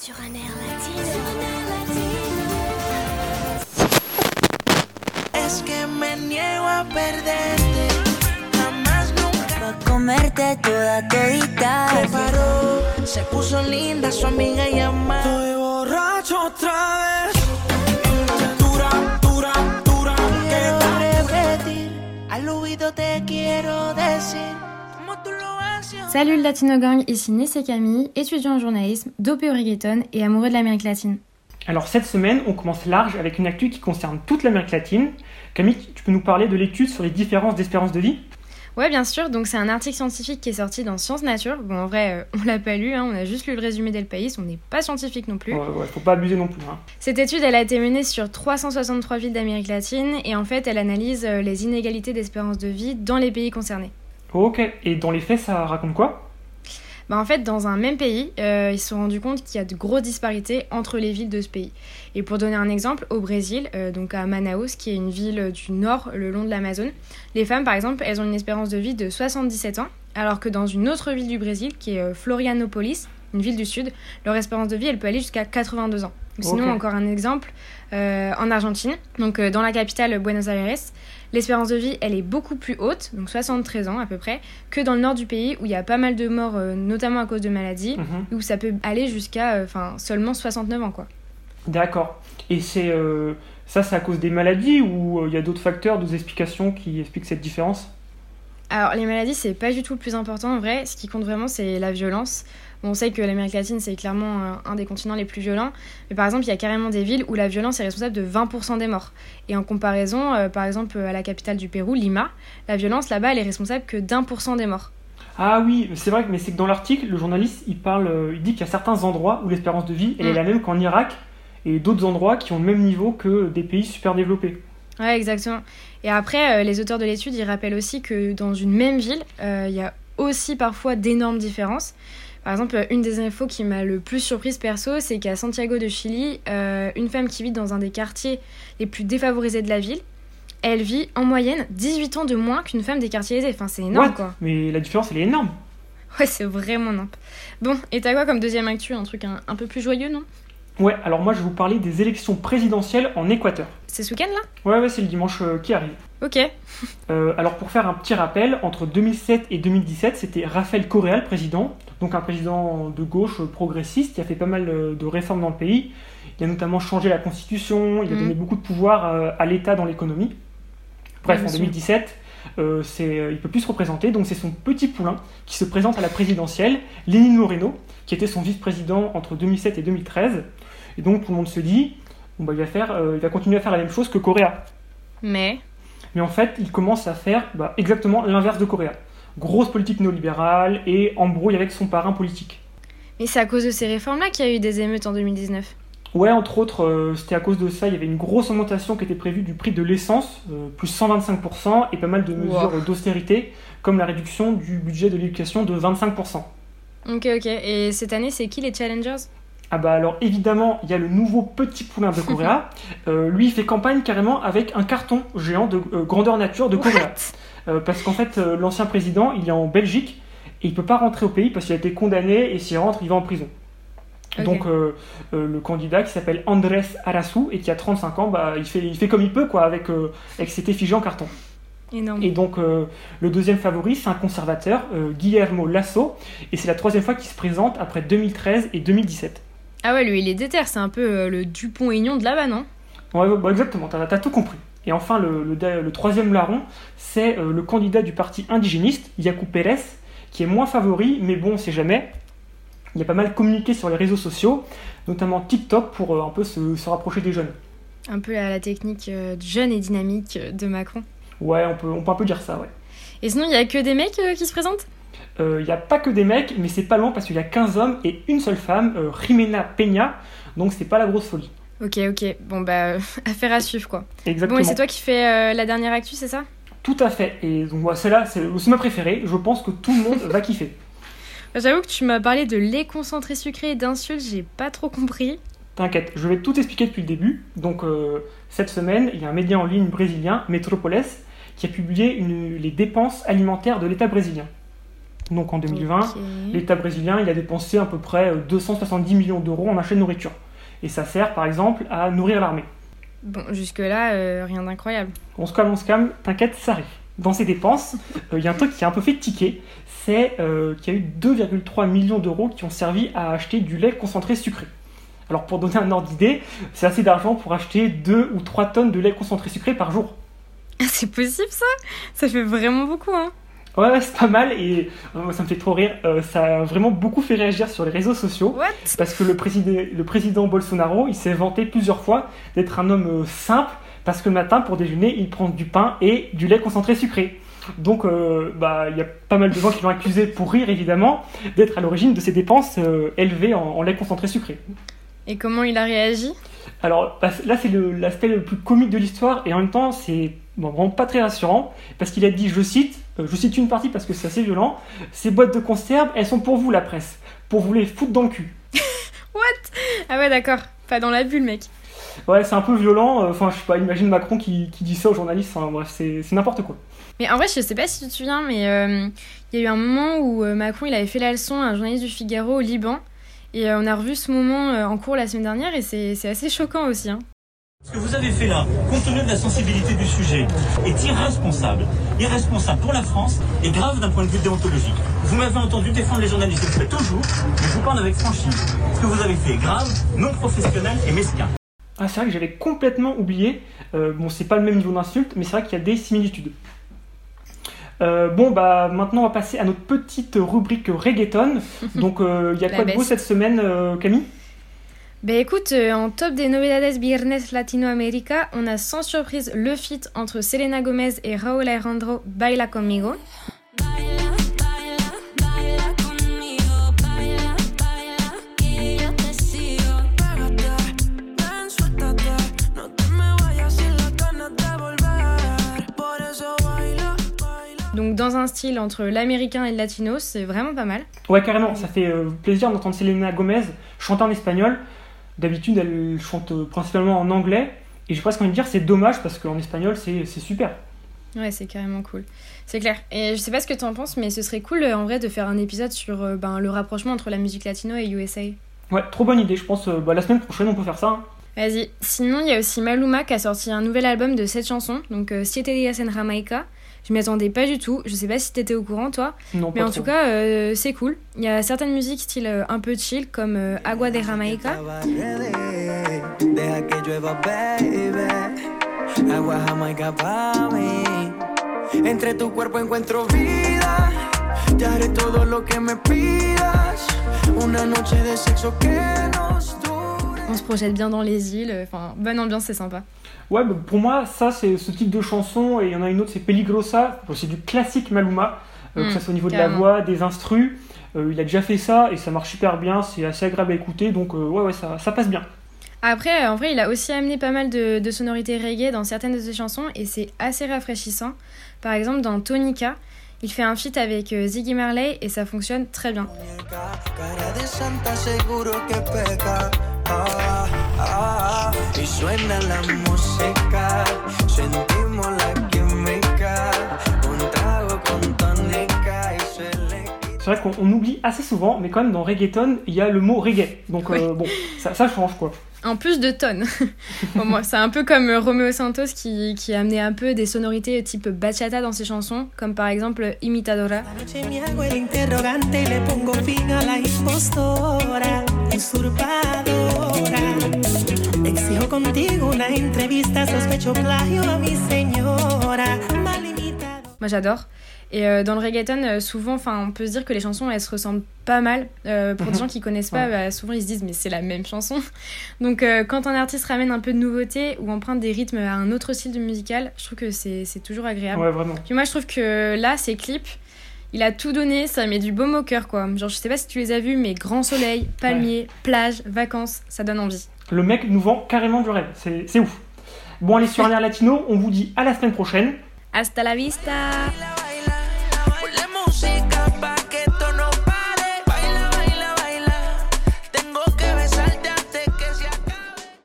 Sur un air latino. Es que me niego a perderte. Jamás nunca. Pa' comerte toda todita. Se paró, se puso linda su amiga y amada. Estoy borracho otra vez. Salut le Latino Gang, ici Nessé Camille, étudiant en journalisme, dopé au reggaeton et amoureux de l'Amérique latine. Alors cette semaine, on commence large avec une actu qui concerne toute l'Amérique latine. Camille, tu peux nous parler de l'étude sur les différences d'espérance de vie? Ouais, bien sûr, donc c'est un article scientifique qui est sorti dans Science Nature. Bon, en vrai, euh, on l'a pas lu, hein, on a juste lu le résumé d'El País, on n'est pas scientifique non plus. Ouais, ouais, faut pas abuser non plus. Hein. Cette étude, elle a été menée sur 363 villes d'Amérique latine et en fait, elle analyse euh, les inégalités d'espérance de vie dans les pays concernés. Ok, et dans les faits, ça raconte quoi? Bah, en fait, dans un même pays, euh, ils se sont rendus compte qu'il y a de grosses disparités entre les villes de ce pays. Et pour donner un exemple, au Brésil, euh, donc à Manaus, qui est une ville du nord le long de l'Amazone, les femmes, par exemple, elles ont une espérance de vie de 77 ans, alors que dans une autre ville du Brésil, qui est euh, Florianopolis, une ville du sud, leur espérance de vie, elle peut aller jusqu'à 82 ans. Sinon, encore un exemple, euh, en Argentine, donc euh, dans la capitale Buenos Aires, l'espérance de vie, elle est beaucoup plus haute, donc 73 ans à peu près, que dans le nord du pays, où il y a pas mal de morts, euh, notamment à cause de maladies, Mhm. où ça peut aller jusqu'à enfin seulement 69 ans, quoi. D'accord. Et c'est ça, c'est à cause des maladies ou il y a d'autres facteurs, d'autres explications qui expliquent cette différence? Alors, les maladies, c'est pas du tout le plus important en vrai. Ce qui compte vraiment, c'est la violence. Bon, on sait que l'Amérique latine, c'est clairement euh, un des continents les plus violents. Mais par exemple, il y a carrément des villes où la violence est responsable de 20% des morts. Et en comparaison, euh, par exemple, à la capitale du Pérou, Lima, la violence là-bas, elle est responsable que d'un pour cent des morts. Ah oui, c'est vrai, mais c'est que dans l'article, le journaliste, il parle, euh, il dit qu'il y a certains endroits où l'espérance de vie, elle est Mm. la même qu'en Irak, et d'autres endroits qui ont le même niveau que des pays super développés. Ouais, exactement. Et après, euh, les auteurs de l'étude, ils rappellent aussi que dans une même ville, euh, il y a aussi parfois d'énormes différences. Par exemple, euh, une des infos qui m'a le plus surprise perso, c'est qu'à Santiago de Chili, euh, une femme qui vit dans un des quartiers les plus défavorisés de la ville, elle vit en moyenne 18 ans de moins qu'une femme des quartiers aisés. Enfin, c'est énorme, What quoi. Mais la différence, elle est énorme. Ouais, c'est vraiment nimp. Bon, et t'as quoi comme deuxième actu? Un truc un, un peu plus joyeux, non? Ouais, alors moi, je vais vous parler des élections présidentielles en Équateur. C'est ce week-end, là? Ouais, ouais, c'est le dimanche euh, qui arrive. Ok. Euh, alors pour faire un petit rappel, entre 2007 et 2017, c'était Rafael Correa président, donc un président de gauche euh, progressiste qui a fait pas mal de réformes dans le pays. Il a notamment changé la constitution, il a Mhm. donné beaucoup de pouvoir à l'État dans l'économie. Bref, en bien sûr. 2017, euh, c'est, euh, il peut plus se représenter, donc c'est son petit poulain qui se présente à la présidentielle, Lénine Moreno, qui était son vice-président entre 2007 et 2013. Et donc tout le monde se dit, bon, bah, il, va faire, euh, il va continuer à faire la même chose que Correa. Mais? Mais en fait, il commence à faire bah, exactement l'inverse de Correa. Grosse politique néolibérale et embrouille avec son parrain politique. Mais c'est à cause de ces réformes-là qu'il y a eu des émeutes en 2019. Ouais, entre autres, euh, c'était à cause de ça, il y avait une grosse augmentation qui était prévue du prix de l'essence, euh, plus 125%, et pas mal de mesures Wow. d'austérité, comme la réduction du budget de l'éducation de 25%. Ok, ok. Et cette année, c'est qui les challengers? Ah bah alors évidemment, il y a le nouveau petit poulain de Correa. Euh, lui, il fait campagne carrément avec un carton géant de euh, grandeur nature de. What? Euh, parce qu'en fait, l'ancien président, il est en Belgique et il peut pas rentrer au pays parce qu'il a été condamné et s'il rentre, il va en prison. Donc le candidat qui s'appelle Andrés Arasu et qui a 35 ans, bah, il, fait, il fait comme il peut quoi avec, avec cet effigie en carton. Énorme. Et donc le deuxième favori, c'est un conservateur, Guillermo Lasso, et c'est la troisième fois qu'il se présente après 2013 et 2017. Ah ouais, lui, il est déter, c'est un peu euh, le Dupont-Aignan de là-bas, non? Ouais, bah, exactement, t'as as tout compris. Et enfin, le, le, le troisième larron, c'est euh, le candidat du parti indigéniste, Yacu Pérez, qui est moins favori, mais bon, on sait jamais. Il a pas mal communiqué sur les réseaux sociaux, notamment TikTok, pour euh, un peu se, se rapprocher des jeunes. Un peu à la technique euh, jeune et dynamique de Macron. Ouais, on peut, on peut un peu dire ça, ouais. Et sinon, il y a que des mecs qui se présentent? Il n'y a pas que des mecs, mais c'est pas loin parce qu'il y a 15 hommes et une seule femme, euh, Jimena Peña, donc c'est pas la grosse folie. Ok, ok. Bon, bah, affaire à suivre, quoi. Exactement. Bon, et c'est toi qui fais euh, la dernière actu, c'est ça? Tout à fait. Et donc, voilà, celle-là, c'est ma préférée. Je pense que tout le monde va kiffer. J'avoue que tu m'as parlé de lait concentré sucré et d'insultes, j'ai pas trop compris. T'inquiète, je vais tout expliquer depuis le début. Donc, euh, cette semaine, il y a un média en ligne brésilien, Metropolis, qui a publié une- les dépenses alimentaires de l'État brésilien. Donc en 2020, Ok. l'État brésilien il a dépensé à peu près euh, 270 millions d'euros en achat de nourriture. Et ça sert par exemple à nourrir l'armée. Bon, jusque-là, euh, rien d'incroyable. On se calme, on se calme, t'inquiète, ça arrive. Dans ces dépenses, euh, il y a un truc qui a un peu fait tiquer, c'est euh, qu'il y a eu 2,3 millions d'euros qui ont servi à acheter du lait concentré sucré. Alors pour donner un ordre d'idée, c'est assez d'argent pour acheter 2 ou 3 tonnes de lait concentré sucré par jour. C'est possible ça? Ça fait vraiment beaucoup, hein Ouais, ouais, c'est pas mal et euh, ça me fait trop rire. Euh, ça a vraiment beaucoup fait réagir sur les réseaux sociaux. What? Parce que le président, le président Bolsonaro, il s'est vanté plusieurs fois d'être un homme euh, simple, parce que le matin, pour déjeuner, il prend du pain et du lait concentré sucré. Donc, euh, bah, il y a pas mal de gens qui l'ont accusé, pour rire évidemment, d'être à l'origine de ces dépenses élevées en, en lait concentré sucré. Et comment il a réagi? Alors bah, là, c'est l'aspect le plus comique de l'histoire, et en même temps, c'est bon, vraiment pas très rassurant, parce qu'il a dit, je cite, euh, je cite une partie parce que c'est assez violent, ces boîtes de conserve, elles sont pour vous, la presse, pour vous les foutre dans le cul. Ah ouais, d'accord. Pas dans la bulle, mec. Ouais, c'est un peu violent. euh, Enfin, je sais pas, imagine Macron qui, qui dit ça aux journalistes. Bref, c'est n'importe quoi. Mais en vrai, je sais pas si tu te souviens, mais euh, il y a eu un moment où Macron il avait fait la leçon à un journaliste du Figaro au Liban. Et euh, on a revu ce moment euh, en cours la semaine dernière et c'est c'est assez choquant aussi. Hein. Ce que vous avez fait là, compte tenu de la sensibilité du sujet, est irresponsable. Irresponsable pour la France et grave d'un point de vue déontologique. Vous m'avez entendu défendre les journalistes, je le fais toujours, mais je vous parle avec franchise. Ce que vous avez fait est grave, non professionnel et mesquin. Ah, c'est vrai que j'avais complètement oublié. Euh, bon, c'est pas le même niveau d'insulte, mais c'est vrai qu'il y a des similitudes. Euh, bon, bah maintenant on va passer à notre petite rubrique reggaeton. Donc, euh, il y a quoi de beau cette semaine, euh, Camille? Ben écoute, euh, en top des novedades viernes Latinoamérica, on a sans surprise le feat entre Selena Gomez et Raúl Alejandro Baila Conmigo. Dans un style entre l'américain et le latino, c'est vraiment pas mal. Ouais, carrément, ça fait euh, plaisir d'entendre Selena Gomez chanter en espagnol. D'habitude, elle chante euh, principalement en anglais. Et j'ai presque envie de dire, c'est dommage parce qu'en espagnol, c'est super. Ouais, c'est carrément cool. C'est clair. Et je sais pas ce que t'en penses, mais ce serait cool euh, en vrai de faire un épisode sur ben, le rapprochement entre la musique latino et USA. Ouais, trop bonne idée. Je pense bah, la semaine prochaine, on peut faire ça. hein. Vas-y. Sinon, il y a aussi Maluma qui a sorti un nouvel album de 7 chansons, donc Siete Días en Jamaica. Je m'y attendais pas du tout. Je sais pas si t'étais au courant, toi. Non, Mais pas en trop. tout cas, euh, c'est cool. Il y a certaines musiques style euh, un peu chill, comme euh, Agua de Jamaica. Entre tu cuerpo encuentro vida. Te haré todo lo que me pidas. Una noche de sexo que nos. On se projette bien dans les îles. Enfin, bonne ambiance, c'est sympa. Ouais, bah, pour moi, ça, c'est ce type de chanson. Et il y en a une autre, c'est Peligrosa. C'est du classique Maluma, euh, Mm, que ce soit au niveau de la voix, des instrus. Euh, il a déjà fait ça et ça marche super bien. C'est assez agréable à écouter. Donc, euh, ouais, ouais, ça, ça passe bien. Après, euh, en vrai, il a aussi amené pas mal de, de sonorités reggae dans certaines de ses chansons et c'est assez rafraîchissant. Par exemple, dans Tonica, il fait un feat avec euh, Ziggy Marley et ça fonctionne très bien. Ah, ah, y suena la música. Sentimos la química. Un trago con tónica y se le quita. C'est vrai qu'on on oublie assez souvent, mais quand même, dans reggaeton, il y a le mot reggae. Donc, euh, bon, ça, ça change quoi. En plus de tonnes. Bon, moi, c'est un peu comme euh, Romeo Santos qui, qui a amené un peu des sonorités type bachata dans ses chansons, comme par exemple Imitadora. Exijo contigo una entrevista, sospecho plagio a mi señora. Moi j'adore. Et euh, dans le reggaeton, euh, souvent, enfin, on peut se dire que les chansons, elles se ressemblent pas mal. Euh, pour des gens qui connaissent pas, Ouais. bah, souvent ils se disent mais c'est la même chanson. Donc euh, quand un artiste ramène un peu de nouveauté ou emprunte des rythmes à un autre style de musical, je trouve que c'est c'est toujours agréable. Ouais, vraiment. Puis moi je trouve que là, ces clips, il a tout donné, ça met du baume au cœur quoi. Genre je sais pas si tu les as vus, mais grand soleil, palmier, plage, vacances, ça donne envie. Le mec nous vend carrément du rêve. C'est c'est ouf. Bon, allez, sur un air latino, on vous dit à la semaine prochaine. Hasta la vista!